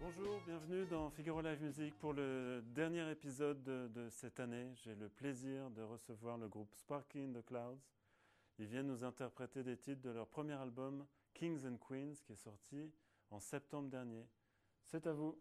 Bonjour, bienvenue dans Figaro Live Music pour le dernier épisode de, de cette année. J'ai le plaisir de recevoir le groupe Sparking the Clouds. Ils viennent nous interpréter des titres de leur premier album Kings and Queens qui est sorti en septembre dernier. C'est à vous.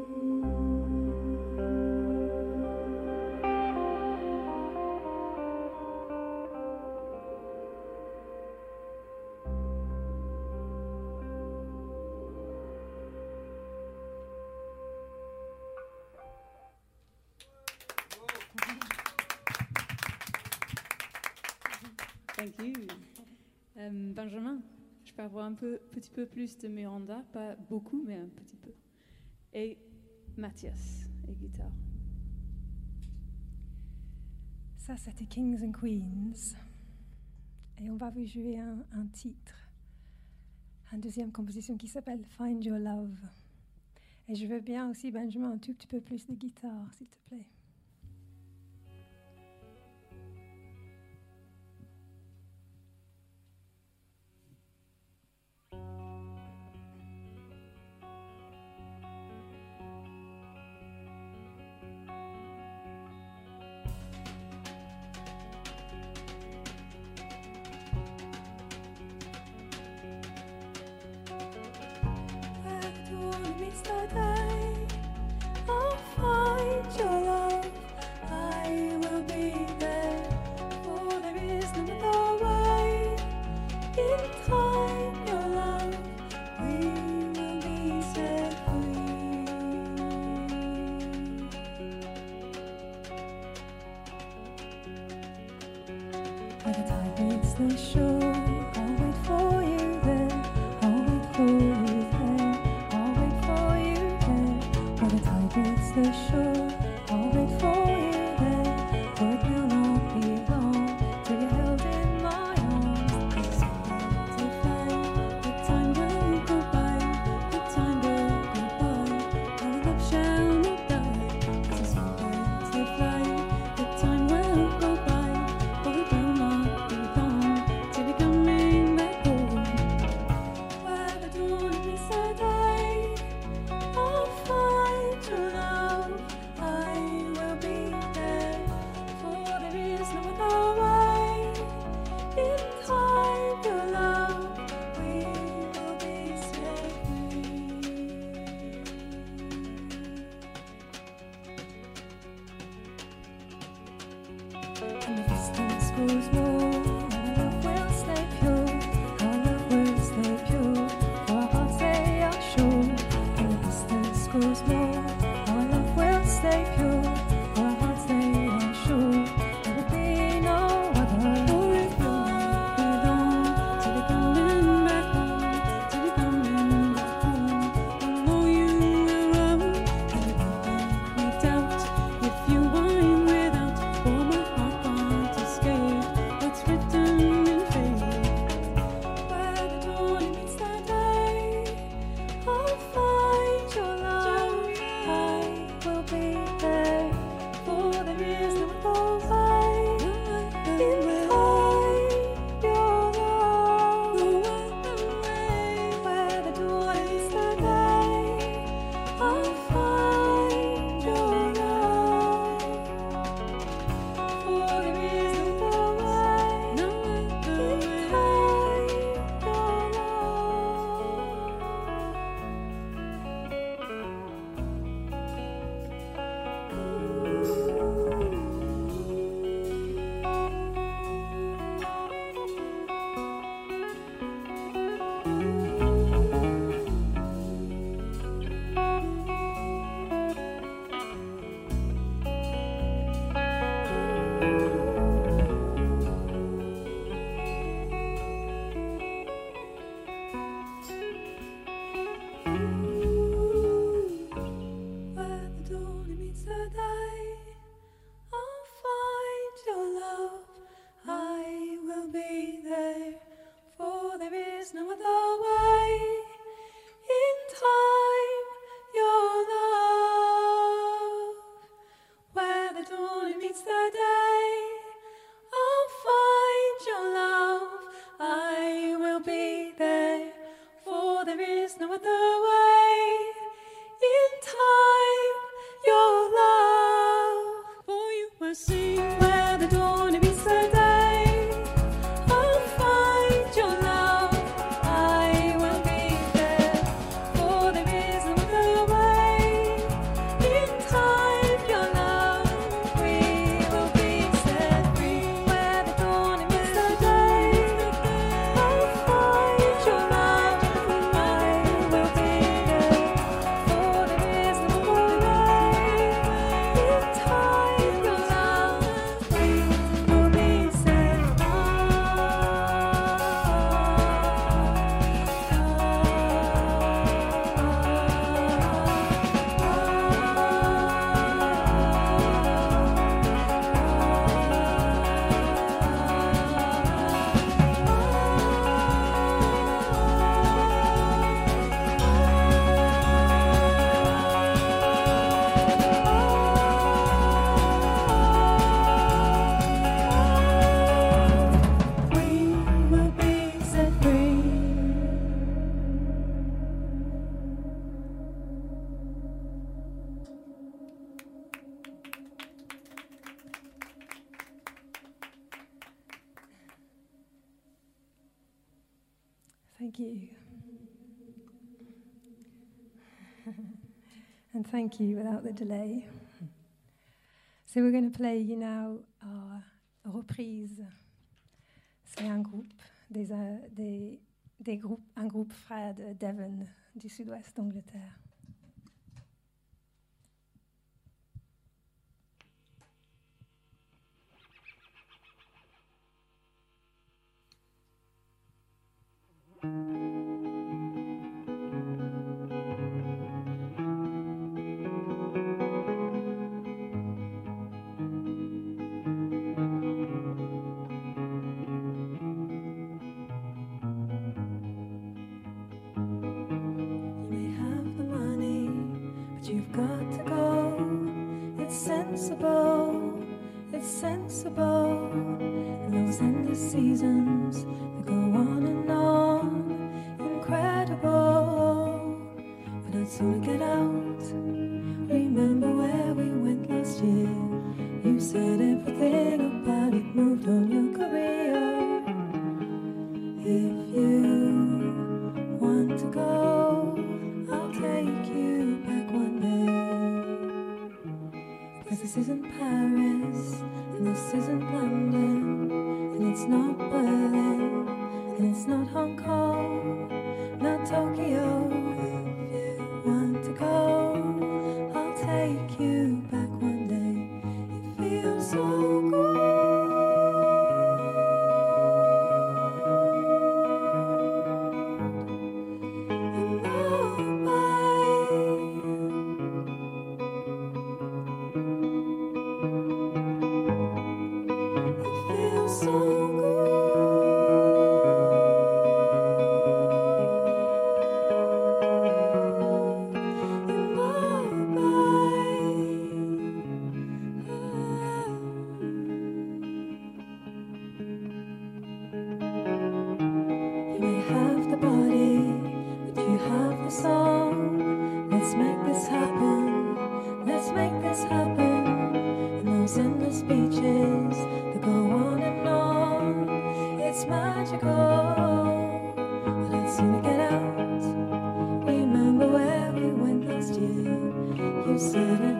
Thank you. Euh, Benjamin, je peux avoir un peu, petit peu plus de Miranda, pas beaucoup, mais un petit peu. Et Mathias, et guitare. Ça, c'était Kings and Queens. Et on va vous jouer un, un titre, une deuxième composition qui s'appelle Find Your Love. Et je veux bien aussi, Benjamin, un tout petit peu plus de guitare, s'il te plaît. like a tide beats the shore. Thank you without the delay. So we're going to play you now our reprise. C'est un groupe, des, euh, des, des groupes, un groupe frère de Devon du sud-ouest d'Angleterre. You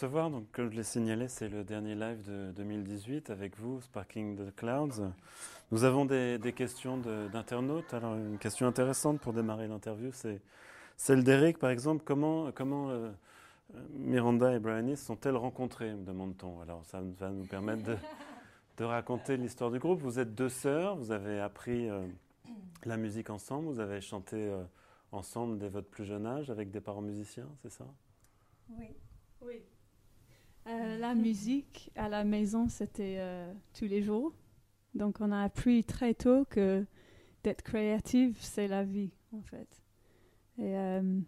Recevoir, donc comme je l'ai signalé, c'est le dernier live de 2018 avec vous, Sparking the Clouds. Nous avons des, des questions de- d'internautes. Alors une question intéressante pour démarrer l'interview, c'est celle d'Eric par exemple. Comment, comment euh, Miranda et Brian se sont-elles rencontrées, me demande-t-on. Alors ça va nous permettre de, de raconter l'histoire du groupe. Vous êtes deux sœurs, vous avez appris euh, la musique ensemble, vous avez chanté euh, ensemble dès votre plus jeune âge avec des parents musiciens, c'est ça? Oui. Oui. Euh, la musique à la maison, c'était euh, tous les jours. Donc, on a appris très tôt que d'être créative, c'est la vie, en fait. Et euh,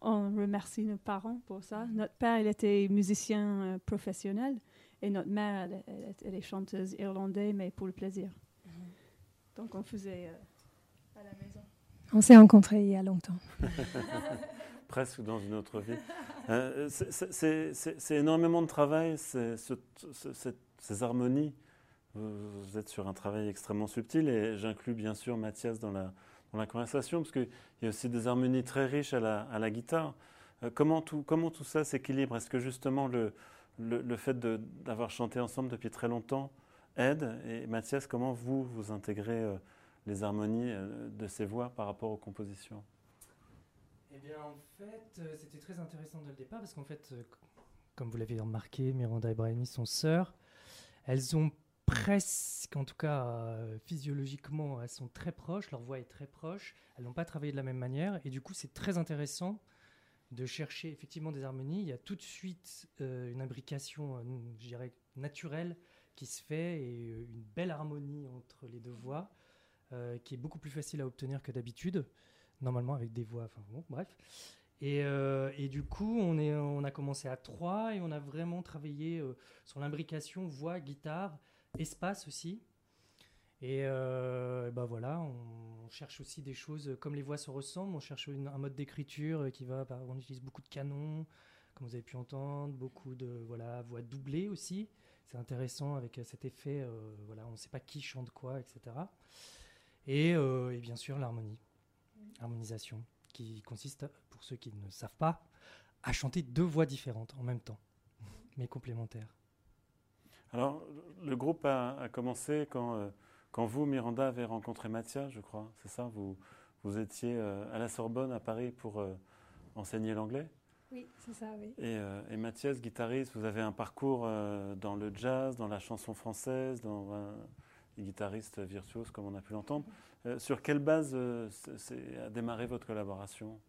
on remercie nos parents pour ça. Notre père, il était musicien euh, professionnel et notre mère, elle, elle- elle est chanteuse irlandaise, mais pour le plaisir. Donc, on faisait euh, à la maison. On s'est rencontrés il y a longtemps. presque dans une autre vie. Euh, c'est énormément de travail, ces harmonies. Vous, êtes sur un travail extrêmement subtil et j'inclus bien sûr Mathias dans la, conversation parce qu'il y a aussi des harmonies très riches à la, guitare. Euh, comment, tout, ça s'équilibre? Est-ce que justement le fait d'avoir chanté ensemble depuis très longtemps aide? Et Mathias, comment vous, vous intégrez euh, les harmonies de ces voix par rapport aux compositions? Eh bien, en fait, euh, c'était très intéressant dès le départ parce qu'en fait, euh, comme vous l'avez remarqué, Miranda et Brian sont sœurs. Elles ont presque, en tout cas euh, physiologiquement, elles sont très proches, leur voix est très proche, elles n'ont pas travaillé de la même manière, et du coup c'est très intéressant de chercher effectivement des harmonies. Il y a tout de suite une imbrication, je dirais, naturelle qui se fait, et une belle harmonie entre les deux voix, qui est beaucoup plus facile à obtenir que d'habitude normalement avec des voix, bref. Et, euh, et, du coup, on, a commencé à trois et on a vraiment travaillé euh, sur l'imbrication voix, guitare, espace aussi. Et, ben voilà, on, cherche aussi des choses comme les voix se ressemblent. On cherche un mode d'écriture qui va, bah, on utilise beaucoup de canons, comme vous avez pu entendre, beaucoup de voilà voix doublées aussi. C'est intéressant avec cet effet, voilà, on ne sait pas qui chante quoi, etc. Et, et bien sûr l'harmonie harmonisation, qui consiste, pour ceux qui ne savent pas, à chanter deux voix différentes en même temps, mais complémentaires. Alors, le groupe a, commencé quand, euh, quand vous, Miranda, avez rencontré Mathia, je crois, c'est ça? Vous, vous étiez euh, à la Sorbonne, à Paris, pour euh, enseigner l'anglais? Oui, c'est ça, oui. Et, et, Mathias, guitariste, vous avez un parcours dans le jazz, dans la chanson française, dans guitariste virtuose, comme on a pu l'entendre. Euh, sur quelle base euh, a démarré votre collaboration?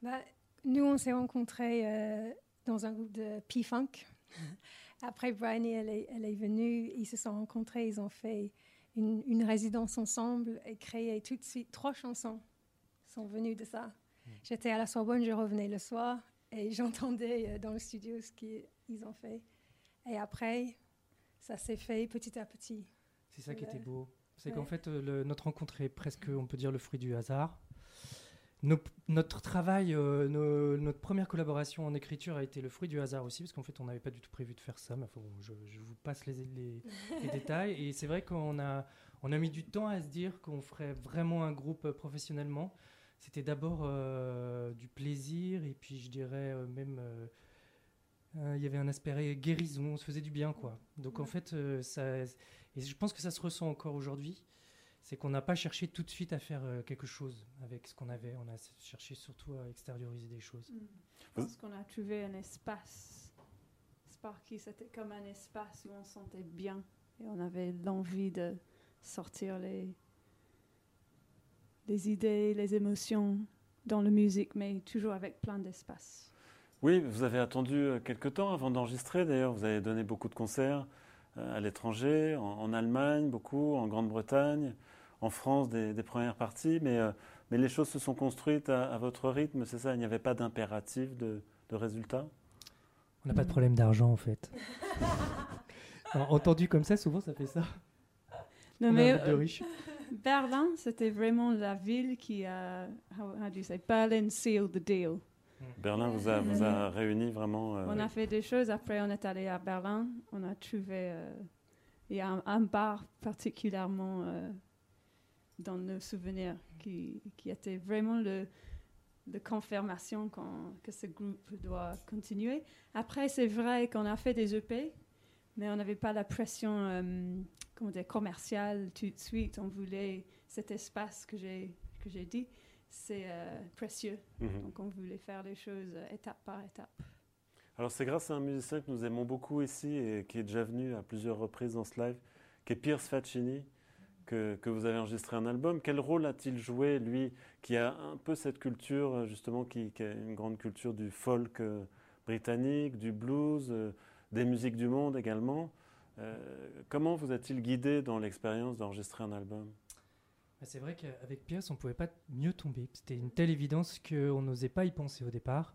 Bah, Nous, on s'est rencontrés euh, dans un groupe de P-Funk. Après, Brian, elle est, elle est venue, ils se sont rencontrés, ils ont fait une, une, résidence ensemble et créé tout de suite trois chansons sont venues de ça. Hmm. J'étais à la Sorbonne, je revenais le soir et j'entendais dans le studio ce qu'ils ont fait. Et après, ça s'est fait petit à petit. C'est ça qui était beau. C'est qu'en fait, euh, notre rencontre est presque, on peut dire, le fruit du hasard. notre travail, euh, notre première collaboration en écriture a été le fruit du hasard aussi, parce qu'en fait, on n'avait pas du tout prévu de faire ça. Mais je, vous passe les, les, détails. Et c'est vrai qu'on a, on a mis du temps à se dire qu'on ferait vraiment un groupe euh, professionnellement. C'était d'abord du plaisir, et puis je dirais même il y avait un aspect guérison, on se faisait du bien, quoi. Donc en fait, ça, et je pense que ça se ressent encore aujourd'hui. C'est qu'on n'a pas cherché tout de suite à faire euh, quelque chose avec ce qu'on avait. On a cherché surtout à extérioriser des choses. Mm. Je pense qu'on a trouvé un espace. Sparky, c'était comme un espace où on sentait bien. Et on avait l'envie de sortir les, les idées, les émotions dans la musique, mais toujours avec plein d'espace. Oui, vous avez attendu euh, quelques temps avant d'enregistrer. D'ailleurs, vous avez donné beaucoup de concerts. À l'étranger, en, Allemagne beaucoup, en Grande-Bretagne, en France des, premières parties, mais, euh, mais les choses se sont construites à, votre rythme, c'est ça? Il n'y avait pas d'impératif de, de résultat? On n'a pas de problème d'argent en fait. entendu comme ça, souvent ça fait ça. Non, mais euh, Berlin, c'était vraiment la ville qui a, how, how do you say, Berlin sealed the deal. Berlin vous a, vous a réuni vraiment. Euh, on a fait des choses. Après, on est allé à Berlin. On a trouvé. Euh, il y a un, bar particulièrement euh, dans nos souvenirs qui, qui était vraiment le, de confirmation que ce groupe doit continuer. Après, c'est vrai qu'on a fait des EP, mais on n'avait pas la pression comment dire, commerciale tout de suite. On voulait cet espace que j'ai dit c'est euh, précieux. Mhm. Donc on voulait faire les choses euh, étape par étape. Alors c'est grâce à un musicien que nous aimons beaucoup ici et qui est déjà venu à plusieurs reprises dans ce live, qui est Pierce Faccini, que, que vous avez enregistré un album. Quel rôle a-t-il joué, lui, qui a un peu cette culture, euh, justement, qui, qui a une grande culture du folk britannique, du blues, des musiques du monde également? Comment vous a-t-il guidé dans l'expérience d'enregistrer un album? C'est vrai qu'avec Pierce, on ne pouvait pas mieux tomber. C'était une telle évidence qu'on n'osait pas y penser au départ.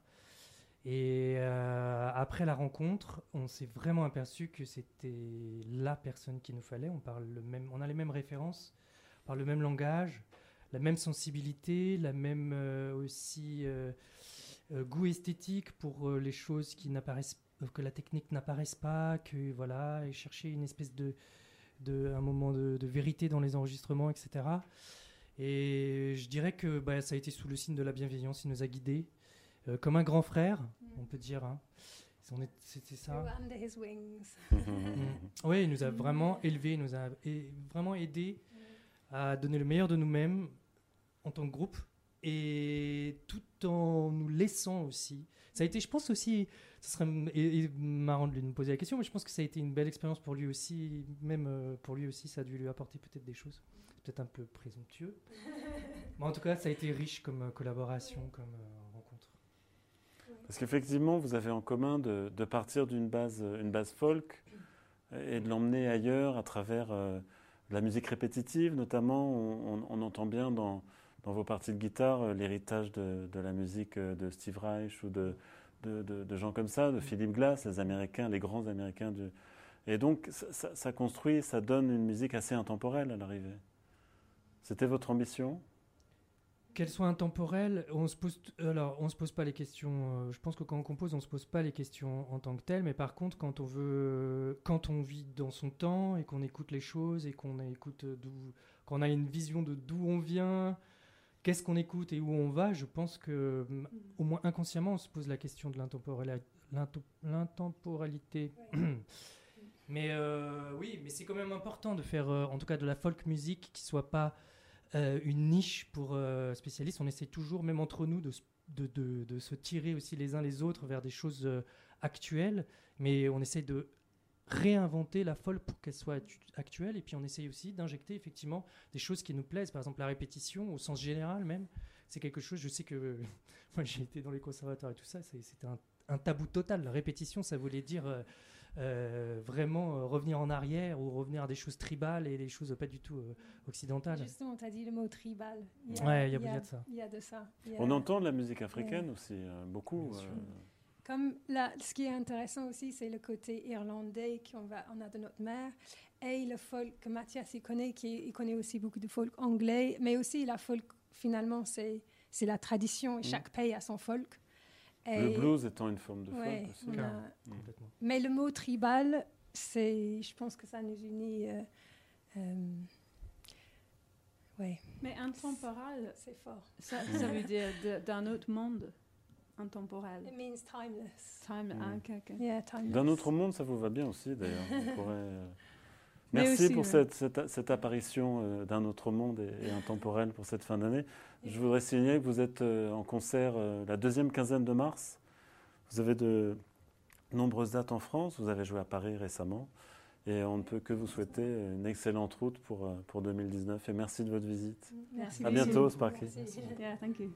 Et euh, après la rencontre, on s'est vraiment aperçu que c'était la personne qu'il nous fallait. On, parle le même, on a les mêmes références, on parle le même langage, la même sensibilité, la même euh, aussi, euh, goût esthétique pour les choses qui n'apparaissent que la technique n'apparaisse pas, que voilà, et chercher une espèce de, de un moment de, vérité dans les enregistrements, etc. Et je dirais que bah, ça a été sous le signe de la bienveillance, il nous a guidés comme un grand frère, on peut dire. Hein. C'était ça. oui, il nous a vraiment élevés, il nous a vraiment aidés à donner le meilleur de nous-mêmes en tant que groupe et tout en nous laissant aussi. Ça a été, je pense aussi, ce serait marrant de lui poser la question, mais je pense que ça a été une belle expérience pour lui aussi, même euh, pour lui aussi, ça a dû lui apporter peut-être des choses, peut-être un peu présomptueux. mais en tout cas, ça a été riche comme euh, collaboration, comme euh, rencontre. Parce qu'effectivement, vous avez en commun de, partir d'une base, une base folk et de l'emmener ailleurs à travers la musique répétitive, notamment. On, entend bien dans, dans, vos parties de guitare l'héritage de, de, la musique de Steve Reich ou de, de, gens comme ça, de Philip Glass, les Américains, les grands Américains. Du... Et donc, ça, ça, construit, ça donne une musique assez intemporelle à l'arrivée. C'était votre ambition? Qu'elle soit intemporelle, on se pose, alors on se pose pas les questions. Euh, je pense que quand on compose, on se pose pas les questions en tant que telles, mais par contre, quand on veut, quand on vit dans son temps et qu'on écoute les choses et qu'on écoute d'où, qu'on a une vision de d'où on vient, qu'est-ce qu'on écoute et où on va, je pense que au moins inconsciemment, on se pose la question de l'intemporalité. mais euh, oui, mais c'est quand même important de faire, euh, en tout cas, de la folk music qui soit pas euh, une niche pour spécialistes. On essaie toujours, même entre nous, de, de, de, se tirer aussi les uns les autres vers des choses actuelles, mais on essaie de réinventer la folle pour qu'elle soit actuelle, et puis on essaye aussi d'injecter effectivement des choses qui nous plaisent, par exemple la répétition au sens général même. C'est quelque chose, je sais que moi j'ai été dans les conservatoires et tout ça, c'était un, un, tabou total. La répétition, ça voulait dire euh, vraiment euh, revenir en arrière ou revenir à des choses tribales et des choses pas du tout euh, occidentales. Justement, tu as dit le mot tribal. Il y a, il y a, de ça. Il y a de ça. On entend de la musique africaine aussi, beaucoup. Comme là, ce qui est intéressant aussi, c'est le côté irlandais qu'on va, on a de notre mère et le folk que Mathias il connaît, qui il connaît aussi beaucoup de folk anglais, mais aussi la folk finalement c'est c'est la tradition et mm. chaque pays a son folk le blues étant une forme de folk aussi. Mm. Mais le mot tribal, c'est, je pense que ça nous unit. Euh, euh, ouais. Mais intemporal, c'est fort. Ça, ça veut dire d'un autre monde intemporel. It means timeless. Time, mm. ah, okay, Yeah, timeless. D'un autre monde, ça vous va bien aussi d'ailleurs. Euh, merci pour cette, cette, apparition d'un autre monde et, et, intemporel pour cette fin d'année. Je voudrais signaler que vous êtes euh, en concert euh, la deuxième quinzaine de mars. Vous avez de nombreuses dates en France. Vous avez joué à Paris récemment. Et on ne peut que vous souhaiter une excellente route pour, euh, pour 2019. Et merci de votre visite. Merci. À bientôt, Sparky. Merci. Yeah, thank you.